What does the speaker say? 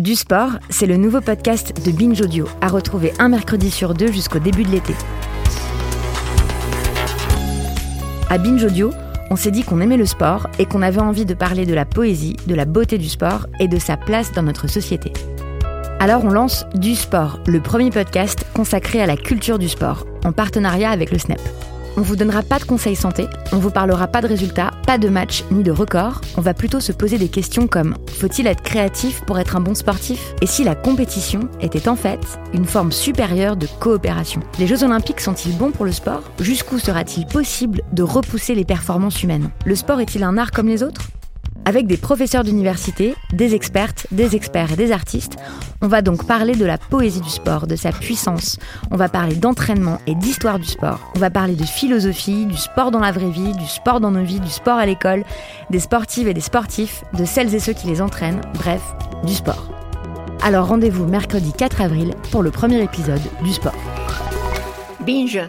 Du sport, c'est le nouveau podcast de Binge Audio, à retrouver un mercredi sur deux jusqu'au début de l'été. À Binge Audio, on s'est dit qu'on aimait le sport et qu'on avait envie de parler de la poésie, de la beauté du sport et de sa place dans notre société. Alors on lance Du Sport, le premier podcast consacré à la culture du sport, en partenariat avec le SNEP. On vous donnera pas de conseils santé, on vous parlera pas de résultats, pas de matchs ni de records. On va plutôt se poser des questions comme faut-il être créatif pour être un bon sportif? Et si la compétition était en fait une forme supérieure de coopération? Les Jeux Olympiques sont-ils bons pour le sport? Jusqu'où sera-t-il possible de repousser les performances humaines? Le sport est-il un art comme les autres? Avec des professeurs d'université, des expertes, des experts et des artistes, on va donc parler de la poésie du sport, de sa puissance. On va parler d'entraînement et d'histoire du sport. On va parler de philosophie, du sport dans la vraie vie, du sport dans nos vies, du sport à l'école, des sportives et des sportifs, de celles et ceux qui les entraînent, bref, du sport. Alors rendez-vous mercredi 4 avril pour le premier épisode du sport. Binge